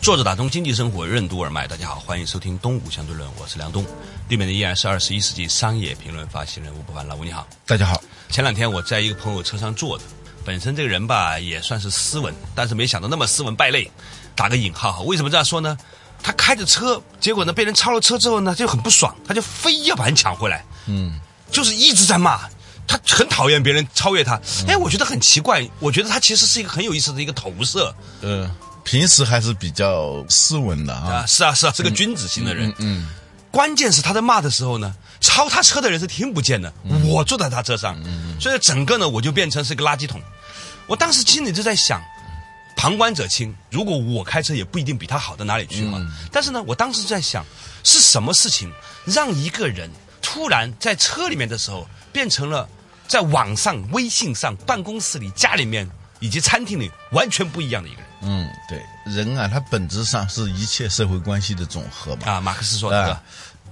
坐着打通经济生活任督二脉，大家好，欢迎收听东吴相对论，我是梁东。对面的依然是二十一世纪商业评论发行人吴伯凡，老吴你好。大家好。前两天我在一个朋友车上坐着，本身这个人吧也算是斯文，但是没想到那么斯文败类。打个引号，为什么这样说呢？他开着车，结果呢被人超了车之后呢就很不爽，他就非要把人抢回来。嗯，就是一直在骂，他很讨厌别人超越他。哎，我觉得很奇怪，我觉得他其实是一个很有意思的一个投射。嗯。平时还是比较斯文的啊，是啊是啊，是个君子型的人。嗯，关键是他在骂的时候呢，超他车的人是听不见的。我坐在他车上，所以整个呢我就变成是个垃圾桶。我当时心里就在想，旁观者清，如果我开车也不一定比他好到哪里去嘛。但是呢，我当时在想，是什么事情让一个人突然在车里面的时候变成了在网上、微信上、办公室里、家里面以及餐厅里完全不一样的一个人。嗯，对，人啊，他本质上是一切社会关系的总和嘛。啊，马克思说的。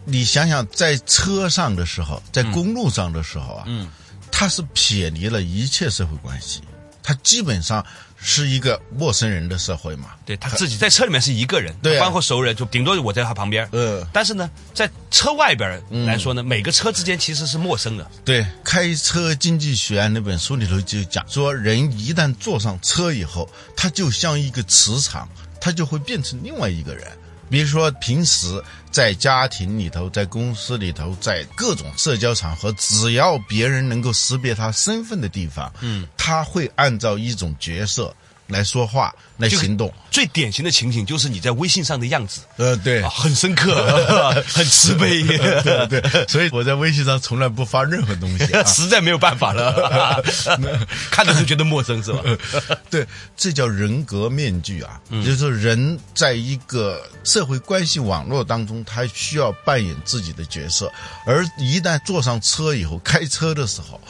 你想想，在车上的时候，在公路上的时候啊，嗯，他是撇离了一切社会关系，他基本上。是一个陌生人的社会嘛？对他自己在车里面是一个人，对，包括熟人，就顶多我在他旁边。嗯，但是呢，在车外边来说呢，每个车之间其实是陌生的。对，《开车经济学》那本书里头就讲说，人一旦坐上车以后，他就像一个磁场，他就会变成另外一个人。比如说，平时在家庭里头，在公司里头，在各种社交场合，只要别人能够识别他身份的地方，嗯，他会按照一种角色。来说话，来行动。最典型的情景就是你在微信上的样子。呃，对，很深刻，很慈悲。对对，所以我在微信上从来不发任何东西，实在没有办法了。看着就觉得陌生，是吧？对，这叫人格面具啊。就是说，人在一个社会关系网络当中，他需要扮演自己的角色，而一旦坐上车以后，开车的时候。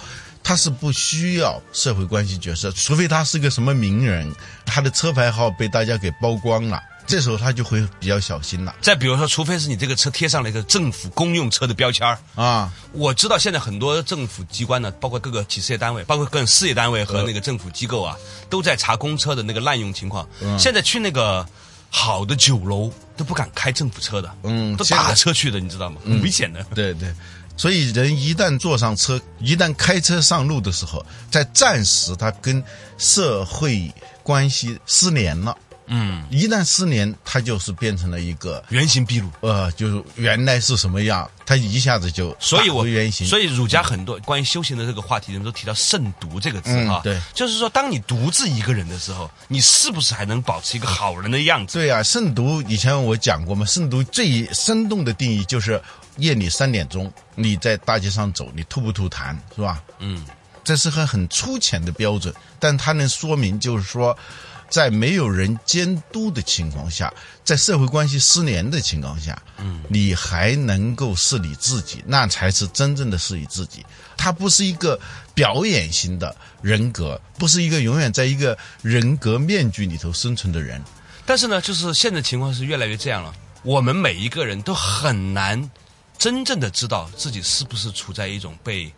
他是不需要社会关系角色，除非他是个什么名人，他的车牌号被大家给曝光了，这时候他就会比较小心了。再比如说，除非是你这个车贴上了一个政府公用车的标签儿啊，我知道现在很多政府机关呢，包括各个企事业单位，包括各事业单位和那个政府机构啊，都在查公车的那个滥用情况。现在去那个好的酒楼都不敢开政府车的，嗯，都打车去的，你知道吗？很危险的。对对。所以，人一旦坐上车，一旦开车上路的时候，在暂时他跟社会关系失联了。嗯，一旦失联，他就是变成了一个原形毕露。呃，就是原来是什么样，他一下子就所以我原形。所以儒家很多关于修行的这个话题，人们都提到“慎独”这个字啊。对，就是说，当你独自一个人的时候，你是不是还能保持一个好人的样子？对啊，慎独以前我讲过嘛，慎独最生动的定义就是夜里三点钟你在大街上走，你吐不吐痰是吧？嗯，这是个很粗浅的标准，但它能说明就是说。在没有人监督的情况下，在社会关系失联的情况下，嗯，你还能够是你自己，那才是真正的是你自己。他不是一个表演型的人格，不是一个永远在一个人格面具里头生存的人。但是呢，就是现在情况是越来越这样了。我们每一个人都很难真正的知道自己是不是处在一种被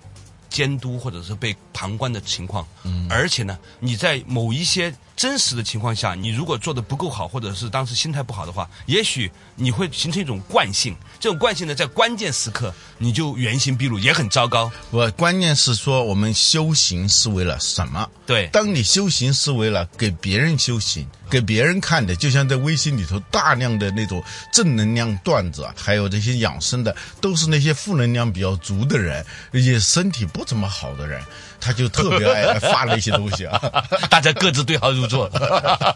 监督或者是被旁观的情况。嗯，而且呢，你在某一些。真实的情况下，你如果做的不够好，或者是当时心态不好的话，也许你会形成一种惯性。这种惯性呢，在关键时刻你就原形毕露，也很糟糕。我关键是说，我们修行是为了什么？对，当你修行是为了给别人修行，给别人看的，就像在微信里头大量的那种正能量段子，还有这些养生的，都是那些负能量比较足的人，也身体不怎么好的人。他就特别爱 发那些东西啊，大家各自对号入座，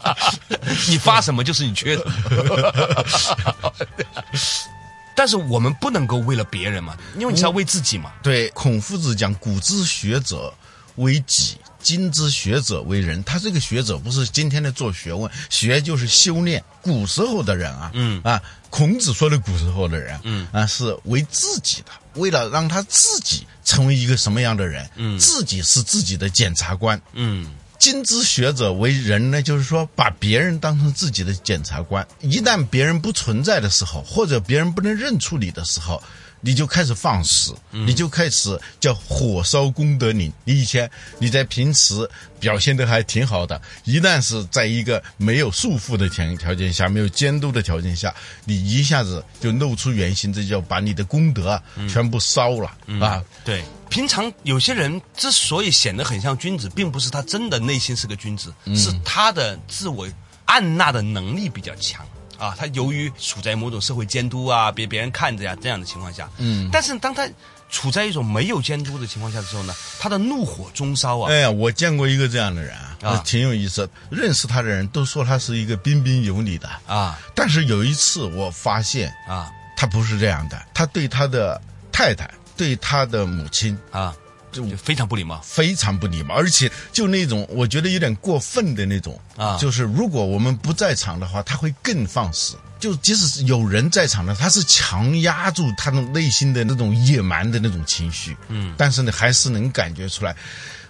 你发什么就是你缺的。但是我们不能够为了别人嘛，因为你是要为自己嘛。对，孔夫子讲：“古之学者为己，今之学者为人，他这个学者不是今天的做学问，学就是修炼。古时候的人啊，嗯啊，孔子说的古时候的人，嗯啊，是为自己的，为了让他自己成为一个什么样的人，嗯，自己是自己的检察官，嗯。今之学者为人呢，就是说把别人当成自己的检察官，一旦别人不存在的时候，或者别人不能认出你的时候。你就开始放肆，你就开始叫火烧功德林。你以前你在平时表现的还挺好的，一旦是在一个没有束缚的条条件下，没有监督的条件下，你一下子就露出原形，这叫把你的功德全部烧了啊！对，平常有些人之所以显得很像君子，并不是他真的内心是个君子，是他的自我按捺的能力比较强。啊，他由于处在某种社会监督啊，别别人看着呀这样的情况下，嗯，但是当他处在一种没有监督的情况下的时候呢，他的怒火中烧啊。哎呀，我见过一个这样的人啊，挺有意思。认识他的人都说他是一个彬彬有礼的啊，但是有一次我发现啊，他不是这样的，他对他的太太，对他的母亲啊。就非常不礼貌，非常不礼貌，而且就那种我觉得有点过分的那种啊，就是如果我们不在场的话，他会更放肆。就即使是有人在场呢，他是强压住他的内心的那种野蛮的那种情绪，嗯，但是呢，还是能感觉出来。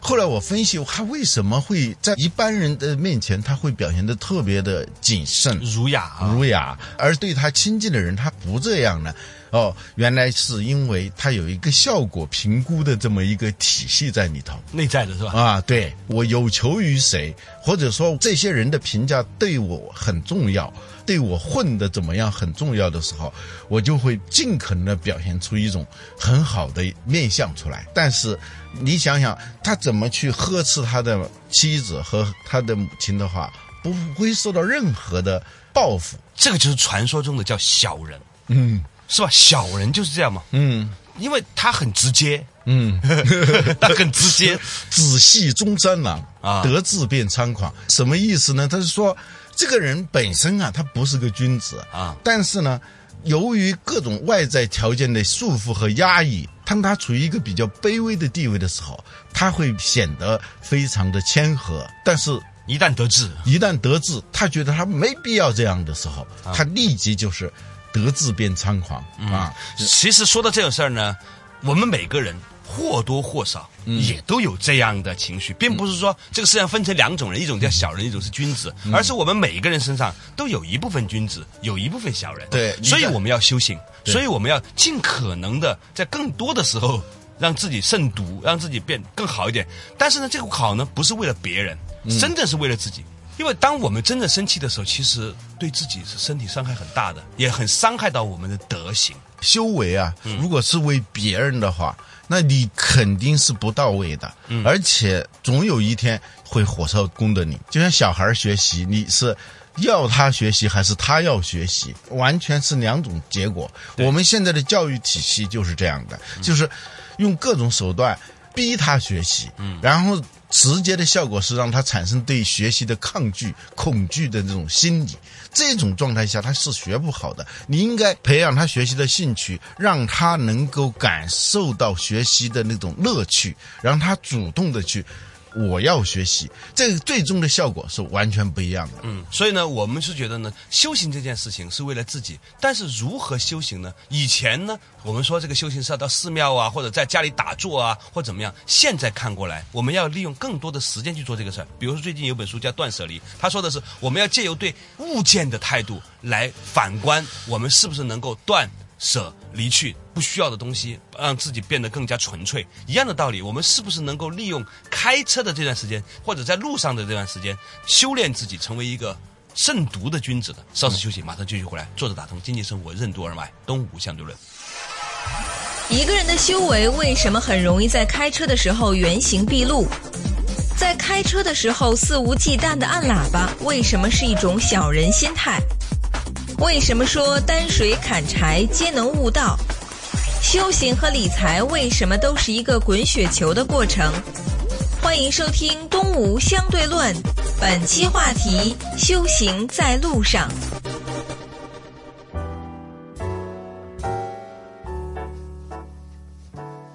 后来我分析，他为什么会在一般人的面前，他会表现的特别的谨慎、儒雅、儒雅，而对他亲近的人，他不这样呢？哦，原来是因为他有一个效果评估的这么一个体系在里头，内在的是吧？啊，对我有求于谁，或者说这些人的评价对我很重要，对我混的怎么样很重要的时候，我就会尽可能的表现出一种很好的面相出来。但是你想想，他怎么去呵斥他的妻子和他的母亲的话，不会受到任何的报复。这个就是传说中的叫小人，嗯。是吧？小人就是这样嘛。嗯，因为他很直接。嗯，他很直接。仔细中山狼啊，得志便猖狂。什么意思呢？他是说，这个人本身啊，他不是个君子啊。但是呢，由于各种外在条件的束缚和压抑，当他处于一个比较卑微的地位的时候，他会显得非常的谦和。但是，一旦得志，一旦得志，他觉得他没必要这样的时候，他立即就是。得志便猖狂啊！其实说到这个事儿呢，我们每个人或多或少也都有这样的情绪，并不是说这个世界上分成两种人，一种叫小人，一种是君子，而是我们每一个人身上都有一部分君子，有一部分小人。对，所以我们要修行，所以我们要尽可能的在更多的时候让自己慎独，让自己变更好一点。但是呢，这个好呢，不是为了别人，真正是为了自己。因为当我们真正生气的时候，其实对自己是身体伤害很大的，也很伤害到我们的德行。修为啊，如果是为别人的话，那你肯定是不到位的，而且总有一天会火烧功德林。就像小孩学习，你是要他学习还是他要学习，完全是两种结果。我们现在的教育体系就是这样的，就是用各种手段逼他学习，然后。直接的效果是让他产生对学习的抗拒、恐惧的这种心理，这种状态下他是学不好的。你应该培养他学习的兴趣，让他能够感受到学习的那种乐趣，让他主动的去。我要学习，这个最终的效果是完全不一样的。嗯，所以呢，我们是觉得呢，修行这件事情是为了自己，但是如何修行呢？以前呢，我们说这个修行是要到寺庙啊，或者在家里打坐啊，或怎么样。现在看过来，我们要利用更多的时间去做这个事儿。比如说最近有本书叫《断舍离》，他说的是我们要借由对物件的态度来反观我们是不是能够断。舍离去不需要的东西，让自己变得更加纯粹。一样的道理，我们是不是能够利用开车的这段时间，或者在路上的这段时间，修炼自己，成为一个慎独的君子的？稍事休息，马上继续回来。坐着打通经济生活任督二脉，东吴相对论。一个人的修为为什么很容易在开车的时候原形毕露？在开车的时候肆无忌惮的按喇叭，为什么是一种小人心态？为什么说担水砍柴皆能悟道？修行和理财为什么都是一个滚雪球的过程？欢迎收听《东吴相对论》，本期话题：修行在路上。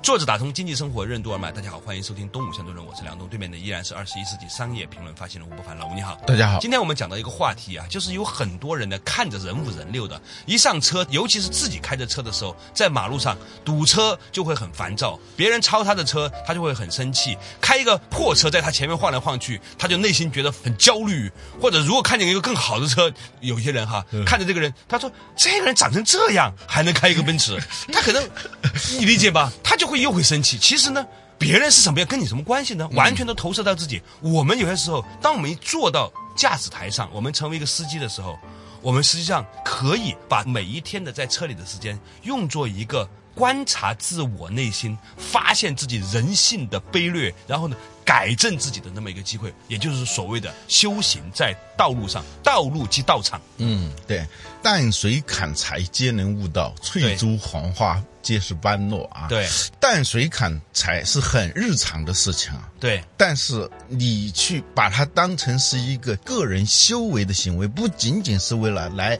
坐着打通经济生活任督二脉。大家好，欢迎收听《东吴相对论》，我是梁东，对面的依然是二十一世纪商业评论发行人吴伯凡。老吴你好，大家好。今天我们讲到一个话题啊，就是有很多人呢看着人五人六的，一上车，尤其是自己开着车的时候，在马路上堵车就会很烦躁，别人超他的车，他就会很生气。开一个破车在他前面晃来晃去，他就内心觉得很焦虑。或者如果看见一个更好的车，有些人哈看着这个人，他说这个人长成这样还能开一个奔驰，他可能 你理解吧？他就会又会生气。其实呢，别人是什么样，跟你什么关系呢？完全都投射到自己。我们有些时候，当我们一坐到驾驶台上，我们成为一个司机的时候，我们实际上可以把每一天的在车里的时间用作一个观察自我内心、发现自己人性的卑劣，然后呢改正自己的那么一个机会，也就是所谓的修行在道路上，道路即道场。嗯，对，淡水砍柴皆能悟道，翠竹黄花皆是般若啊。对，淡水砍柴是很日常的事情啊。对，但是你去把它当成是一个个人修为的行为，不仅仅是为了来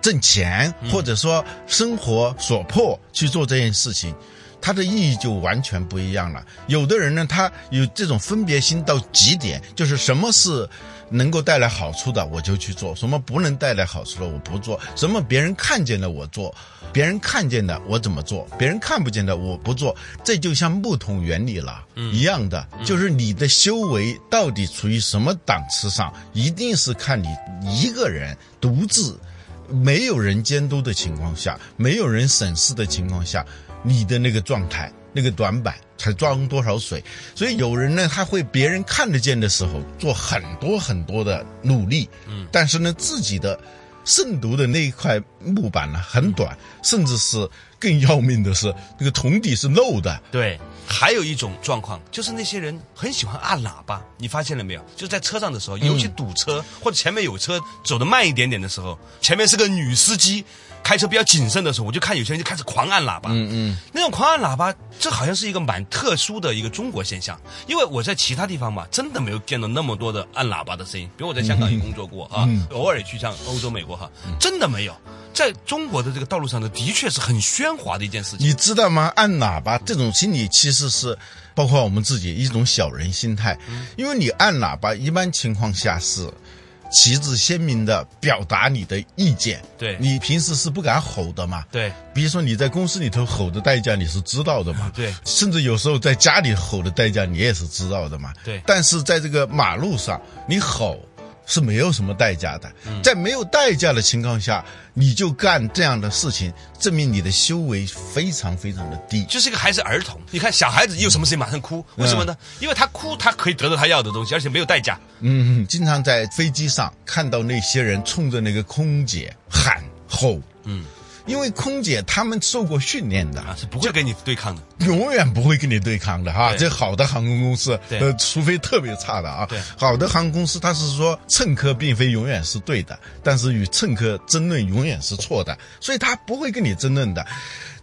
挣钱，或者说生活所迫去做这件事情。它的意义就完全不一样了。有的人呢，他有这种分别心到极点，就是什么是能够带来好处的，我就去做；什么不能带来好处的，我不做；什么别人看见了我做，别人看见的我怎么做，别人看不见的我不做。这就像木桶原理了一样的，就是你的修为到底处于什么档次上，一定是看你一个人独自没有人监督的情况下，没有人审视的情况下。你的那个状态，那个短板才装多少水？所以有人呢，他会别人看得见的时候做很多很多的努力，嗯，但是呢，自己的慎独的那一块木板呢很短，甚至是更要命的是，那个桶底是漏的。对，还有一种状况就是那些人很喜欢按喇叭，你发现了没有？就在车上的时候，尤其堵车或者前面有车走得慢一点点的时候，前面是个女司机。开车比较谨慎的时候，我就看有些人就开始狂按喇叭。嗯嗯，那种狂按喇叭，这好像是一个蛮特殊的一个中国现象。因为我在其他地方嘛，真的没有见到那么多的按喇叭的声音。比如我在香港也工作过啊，偶尔也去像欧洲、美国哈，真的没有。在中国的这个道路上呢，的确是很喧哗的一件事情。你知道吗？按喇叭这种心理其实是包括我们自己一种小人心态，因为你按喇叭，一般情况下是。旗帜鲜明的表达你的意见，对你平时是不敢吼的嘛？对，比如说你在公司里头吼的代价你是知道的嘛？对，甚至有时候在家里吼的代价你也是知道的嘛？对，但是在这个马路上你吼。是没有什么代价的，在没有代价的情况下，你就干这样的事情，证明你的修为非常非常的低。就是一个还是儿童，你看小孩子有什么事情马上哭，为什么呢？因为他哭，他可以得到他要的东西，而且没有代价。嗯，经常在飞机上看到那些人冲着那个空姐喊吼，嗯。因为空姐他们受过训练的啊，是不会跟你对抗的，永远不会跟你对抗的哈。这好的航空公司，呃，除非特别差的啊。对，好的航空公司，他是说乘客并非永远是对的，但是与乘客争论永远是错的，所以他不会跟你争论的。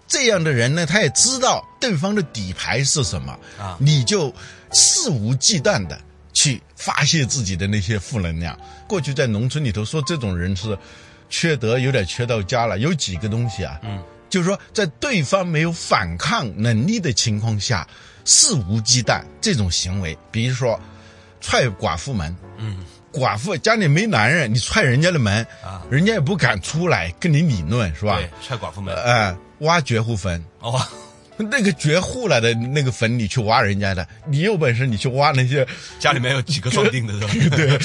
这样的人呢，他也知道对方的底牌是什么啊，你就肆无忌惮的去发泄自己的那些负能量。过去在农村里头说这种人是。缺德有点缺到家了，有几个东西啊？嗯，就是说，在对方没有反抗能力的情况下，肆无忌惮这种行为，比如说踹寡妇门，嗯，寡妇家里没男人，你踹人家的门啊，人家也不敢出来跟你理论，是吧？对，踹寡妇门，哎，挖绝户坟，哦，那个绝户了的那个坟，你去挖人家的，你有本事你去挖那些家里面有几个双定的？对，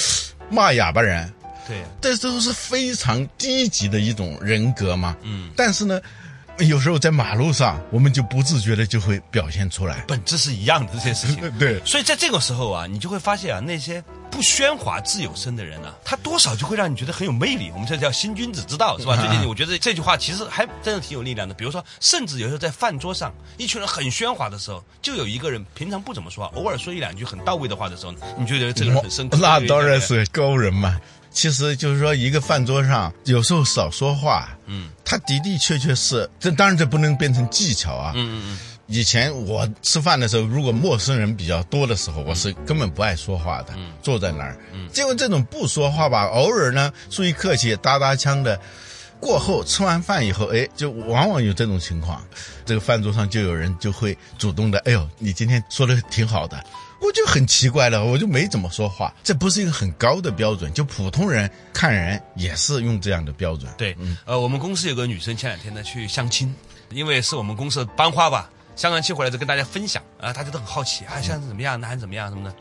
骂哑巴人。对，这都是非常低级的一种人格嘛。嗯，但是呢，有时候在马路上，我们就不自觉的就会表现出来，本质是一样的这些事情。对，所以在这个时候啊，你就会发现啊，那些不喧哗、自有声的人呢，他多少就会让你觉得很有魅力。我们这叫新君子之道，是吧？最近我觉得这句话其实还真的挺有力量的。比如说，甚至有时候在饭桌上，一群人很喧哗的时候，就有一个人平常不怎么说话，偶尔说一两句很到位的话的时候，你觉得这个人很深刻。那当然是高人嘛。其实就是说，一个饭桌上有时候少说话，嗯，他的的确确是，这当然这不能变成技巧啊。嗯嗯嗯。以前我吃饭的时候，如果陌生人比较多的时候，我是根本不爱说话的，坐在那儿。嗯。结果这种不说话吧，偶尔呢，出于客气，搭搭腔的，过后吃完饭以后，哎，就往往有这种情况，这个饭桌上就有人就会主动的，哎呦，你今天说的挺好的，我就很奇怪了，我就没怎么说话，这不是一个很高的标准，就普通人看人也是用这样的标准。对，呃，我们公司有个女生前两天呢去相亲，因为是我们公司的班花吧，相完亲回来就跟大家分享啊，大家都很好奇啊，相亲怎么样，男孩子怎么样什么的。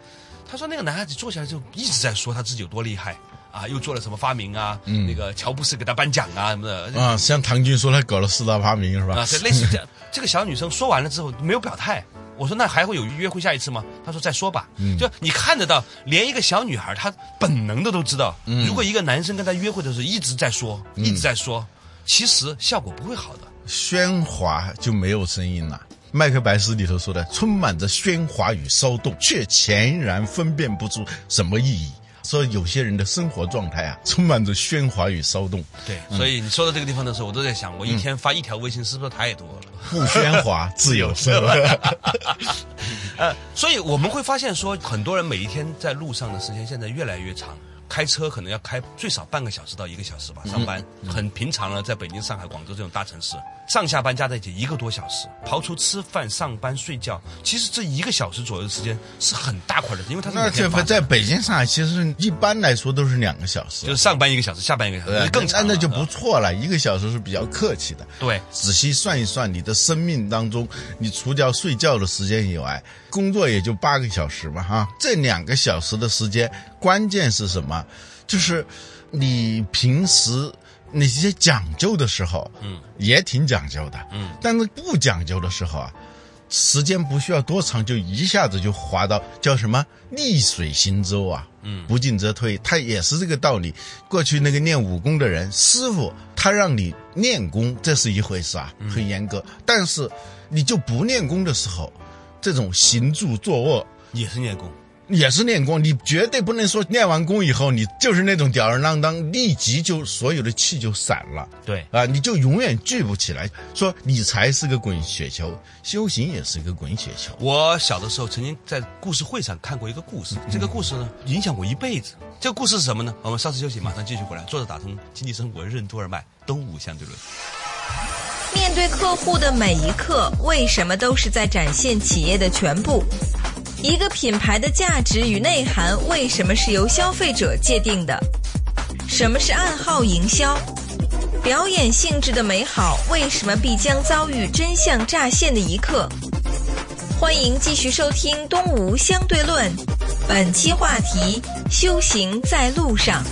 她说那个男孩子坐下来就一直在说他自己有多厉害啊，又做了什么发明啊，嗯那个乔布斯给他颁奖啊什么的啊，像唐军说他搞了四大发明是吧？啊，对，类似这样。这个小女生说完了之后没有表态。我说那还会有约会下一次吗？她说再说吧。嗯就你看得到，连一个小女孩她本能的都知道，如果一个男生跟她约会的时候一直在说，一直在说，其实效果不会好的。喧哗就没有声音了。麦克白斯里头说的，充满着喧哗与骚动，却全然分辨不出什么意义。说有些人的生活状态啊，充满着喧哗与骚动。对，所以你说到这个地方的时候，我都在想，我一天发一条微信是不是太多了？不喧哗，自由生活。呃，所以我们会发现说，很多人每一天在路上的时间现在越来越长。开车可能要开最少半个小时到一个小时吧，上班。很平常了，在北京、上海、广州这种大城市，上下班加在一起一个多小时，刨除吃饭、上班、睡觉，其实这一个小时左右的时间是很大块的，因为它是那这在北京、上海，其实一般来说都是两个小时，就是上班一个小时，下班一个小时，更长那就不错了，一个小时是比较客气的。对，仔细算一算，你的生命当中，你除掉睡觉的时间以外，工作也就八个小时嘛，哈，这两个小时的时间，关键是什么？就是你平时那些讲究的时候，嗯，也挺讲究的，嗯，但是不讲究的时候啊，时间不需要多长，就一下子就滑到叫什么逆水行舟啊，嗯，不进则退，他也是这个道理。过去那个练武功的人，师傅他让你练功，这是一回事啊，很严格。但是你就不练功的时候，这种行住坐卧也是练功。也是练功，你绝对不能说练完功以后你就是那种吊儿郎当，立即就所有的气就散了。对啊，你就永远聚不起来。说理财是个滚雪球，修行也是一个滚雪球。我小的时候曾经在故事会上看过一个故事，这个故事呢影响我一辈子。这个故事是什么呢？我们稍事休息，马上继续回来。坐着打通经济生活任督二脉，东吴相对论。面对客户的每一刻，为什么都是在展现企业的全部？一个品牌的价值与内涵为什么是由消费者界定的？什么是暗号营销？表演性质的美好为什么必将遭遇真相乍现的一刻？欢迎继续收听《东吴相对论》，本期话题：修行在路上。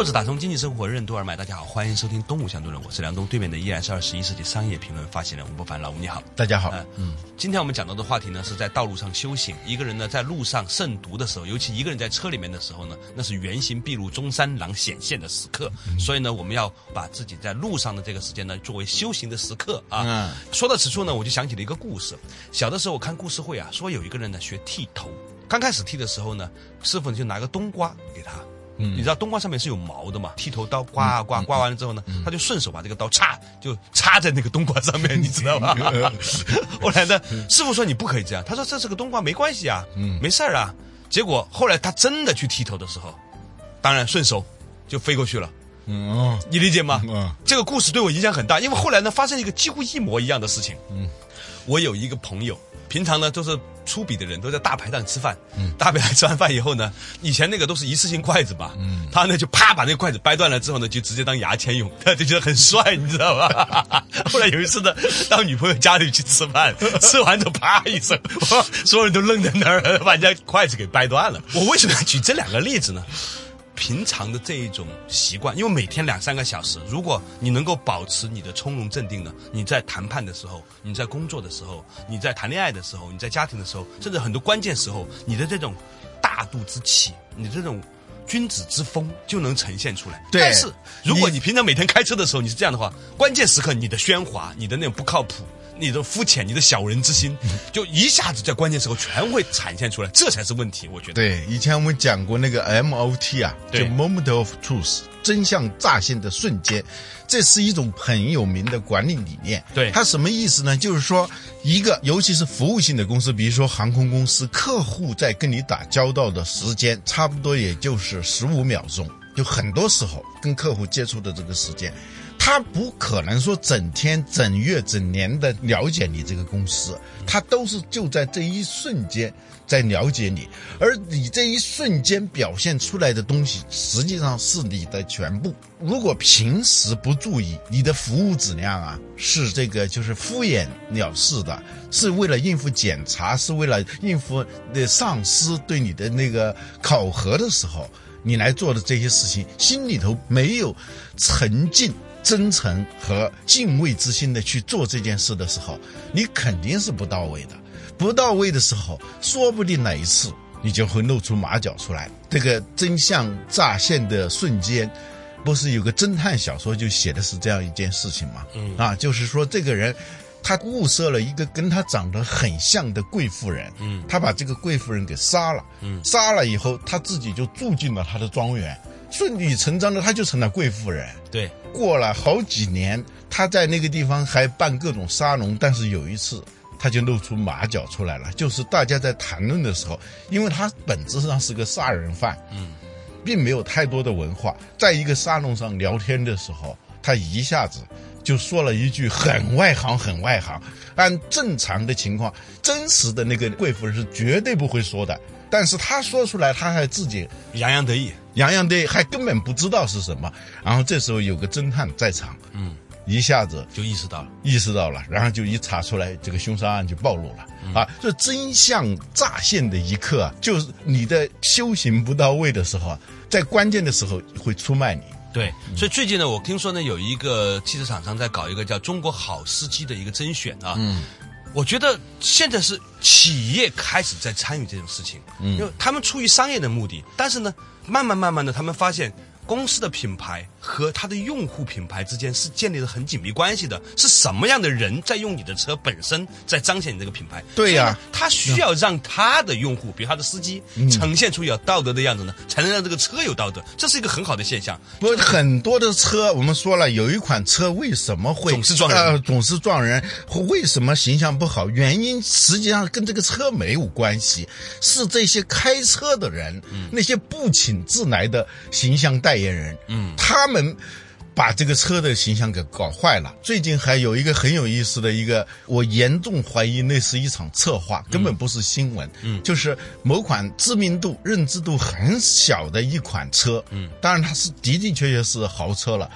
作者打通经济生活任督二脉，大家好，欢迎收听《东吴相对论》，我是梁东，对面的依然是二十一世纪商业评论发行人吴伯凡，老吴你好，大家好。嗯，今天我们讲到的话题呢，是在道路上修行。一个人呢，在路上慎独的时候，尤其一个人在车里面的时候呢，那是原形毕露、中山狼显现的时刻。所以呢，我们要把自己在路上的这个时间呢，作为修行的时刻啊。嗯说到此处呢，我就想起了一个故事。小的时候我看故事会啊，说有一个人呢学剃头，刚开始剃的时候呢，师傅就拿个冬瓜给他。你知道冬瓜上面是有毛的嘛？剃头刀刮啊刮，刮完了之后呢，他就顺手把这个刀插，就插在那个冬瓜上面，你知道吗？后来呢，师傅说你不可以这样，他说这是个冬瓜，没关系啊，嗯没事儿啊。结果后来他真的去剃头的时候，当然顺手就飞过去了。嗯哦，你理解吗？嗯这个故事对我影响很大，因为后来呢发生一个几乎一模一样的事情。嗯，我有一个朋友，平常呢都是粗鄙的人，都在大排档吃饭。嗯，大排档吃完饭以后呢，以前那个都是一次性筷子吧。嗯，他呢就啪把那个筷子掰断了之后呢，就直接当牙签用，他就觉得很帅，你知道吧？后来有一次呢，到女朋友家里去吃饭，吃完就啪一声，所有人都愣在那儿，把人家筷子给掰断了。我为什么要举这两个例子呢？平常的这一种习惯，因为每天两三个小时，如果你能够保持你的从容镇定呢，你在谈判的时候，你在工作的时候，你在谈恋爱的时候，你在家庭的时候，甚至很多关键时候，你的这种大度之气，你这种君子之风就能呈现出来。但是如果你平常每天开车的时候你是这样的话，关键时刻你的喧哗，你的那种不靠谱。你的肤浅、你的小人之心，就一下子在关键时候全会展现出来，这才是问题。我觉得。对，以前我们讲过那个 MOT 啊，就对 Moment of Truth，真相乍现的瞬间，这是一种很有名的管理理念。对它什么意思呢？就是说，一个尤其是服务性的公司，比如说航空公司，客户在跟你打交道的时间，差不多也就是十五秒钟，就很多时候跟客户接触的这个时间。他不可能说整天、整月、整年的了解你这个公司，他都是就在这一瞬间在了解你，而你这一瞬间表现出来的东西，实际上是你的全部。如果平时不注意，你的服务质量啊，是这个就是敷衍了事的，是为了应付检查，是为了应付那上司对你的那个考核的时候，你来做的这些事情，心里头没有沉静。真诚和敬畏之心的去做这件事的时候，你肯定是不到位的。不到位的时候，说不定哪一次你就会露出马脚出来。这个真相乍现的瞬间，不是有个侦探小说就写的是这样一件事情吗？嗯啊，就是说这个人。他物色了一个跟他长得很像的贵妇人，嗯，他把这个贵妇人给杀了，嗯，杀了以后，他自己就住进了他的庄园，顺理成章的他就成了贵妇人。对，过了好几年，他在那个地方还办各种沙龙，但是有一次他就露出马脚出来了，就是大家在谈论的时候，因为他本质上是个杀人犯，嗯，并没有太多的文化，在一个沙龙上聊天的时候，他一下子。就说了一句很外行、很外行。按正常的情况，真实的那个贵妇人是绝对不会说的。但是他说出来，他还自己洋洋得意，洋洋得意，还根本不知道是什么。然后这时候有个侦探在场，嗯，一下子就意识到了，意识到了，然后就一查出来，这个凶杀案就暴露了。啊，这真相乍现的一刻啊，就是你的修行不到位的时候啊，在关键的时候会出卖你。对，所以最近呢，我听说呢，有一个汽车厂商在搞一个叫“中国好司机”的一个甄选啊。嗯，我觉得现在是企业开始在参与这种事情，嗯，因为他们出于商业的目的，但是呢，慢慢慢慢的，他们发现公司的品牌和他的用户品牌之间是建立了很紧密关系的。是什么样的人在用你的车本身在彰显你这个品牌？对呀、他需要让他的用户，比如他的司机，呈现出有道德的样子呢，才能让这个车有道德。这是一个很好的现象。不，很多的车，我们说了，有一款车为什么会总是撞人呃，总是撞人，为什么形象不好？原因实际上跟这个车没有关系，是这些开车的人，那些不请自来的形象代言人，嗯，他们。把这个车的形象给搞坏了。最近还有一个很有意思的一个，我严重怀疑那是一场策划，根本不是新闻。嗯，就是某款知名度、认知度很小的一款车。嗯，当然它是的的确确是豪车了。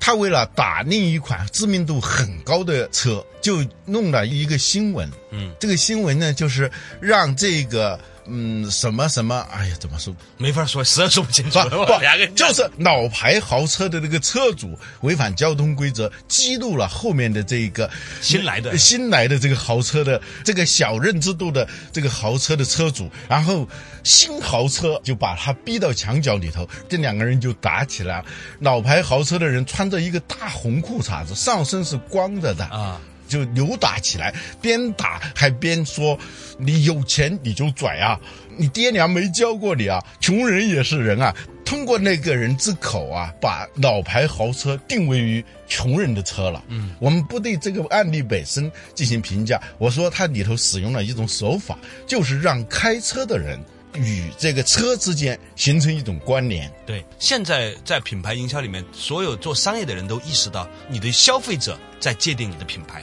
他为了打另一款知名度很高的车，就弄了一个新闻。嗯，这个新闻呢，就是让这个。嗯，什么什么？哎呀，怎么说？没法说，实在说不清楚。不，两个就是老牌豪车的那个车主违反交通规则，激怒了后面的这个新来的新来的这个豪车的这个小认知度的这个豪车的车主，然后新豪车就把他逼到墙角里头，这两个人就打起来了。老牌豪车的人穿着一个大红裤衩子，上身是光着的啊。就扭打起来，边打还边说：“你有钱你就拽啊，你爹娘没教过你啊，穷人也是人啊。”通过那个人之口啊，把老牌豪车定位于穷人的车了。嗯，我们不对这个案例本身进行评价。我说它里头使用了一种手法，就是让开车的人与这个车之间形成一种关联。对，现在在品牌营销里面，所有做商业的人都意识到，你的消费者在界定你的品牌。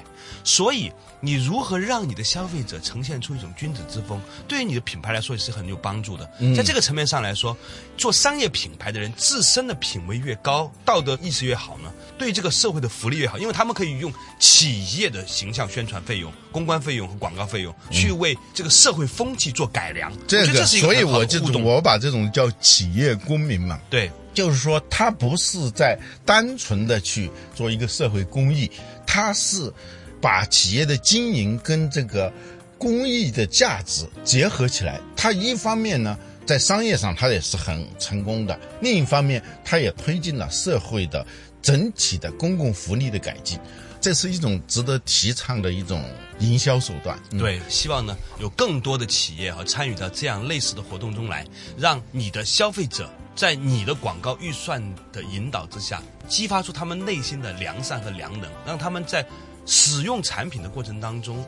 所以，你如何让你的消费者呈现出一种君子之风，对于你的品牌来说也是很有帮助的。在这个层面上来说，做商业品牌的人自身的品味越高，道德意识越好呢，对这个社会的福利越好，因为他们可以用企业的形象宣传费用、公关费用和广告费用，去为这个社会风气做改良。这个，所以我这种种我把这种叫企业公民嘛。对，就是说，他不是在单纯的去做一个社会公益，他是。把企业的经营跟这个公益的价值结合起来，它一方面呢，在商业上它也是很成功的；另一方面，它也推进了社会的整体的公共福利的改进。这是一种值得提倡的一种营销手段。对，希望呢有更多的企业和参与到这样类似的活动中来，让你的消费者在你的广告预算的引导之下，激发出他们内心的良善和良能，让他们在使用产品的过程当中，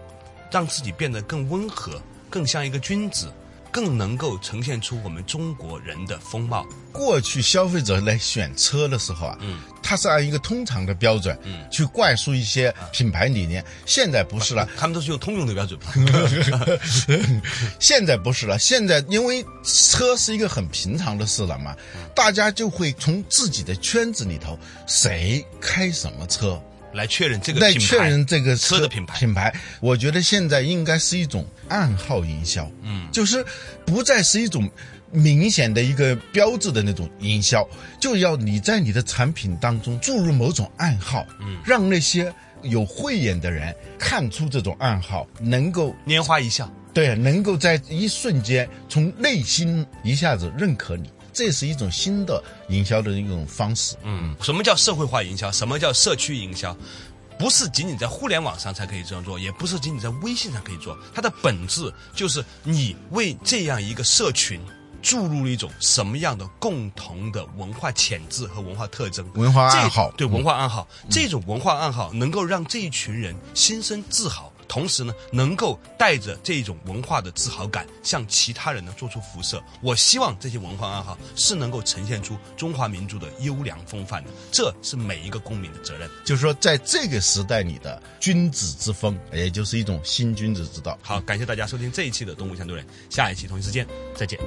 让自己变得更温和，更像一个君子。更能够呈现出我们中国人的风貌。过去消费者来选车的时候啊，嗯，他是按一个通常的标准，嗯，去灌输一些品牌理念。现在不是了，他们都是用通用的标准。现在不是了，现在因为车是一个很平常的事了嘛，大家就会从自己的圈子里头，谁开什么车。来确认这个来确认这个车的品牌品牌，我觉得现在应该是一种暗号营销，嗯，就是不再是一种明显的一个标志的那种营销，就要你在你的产品当中注入某种暗号，嗯，让那些有慧眼的人看出这种暗号，能够拈花一笑，对，能够在一瞬间从内心一下子认可你。这是一种新的营销的一种方式。嗯，什么叫社会化营销？什么叫社区营销？不是仅仅在互联网上才可以这样做，也不是仅仅在微信上可以做。它的本质就是你为这样一个社群注入了一种什么样的共同的文化潜质和文化特征、文化暗号。对，文化暗号，这种文化暗号能够让这一群人心生自豪。同时呢，能够带着这种文化的自豪感，向其他人呢做出辐射。我希望这些文化暗号是能够呈现出中华民族的优良风范的，这是每一个公民的责任。就是说，在这个时代里的君子之风，也就是一种新君子之道。好，感谢大家收听这一期的《动物相对论》，下一期同一时间再见。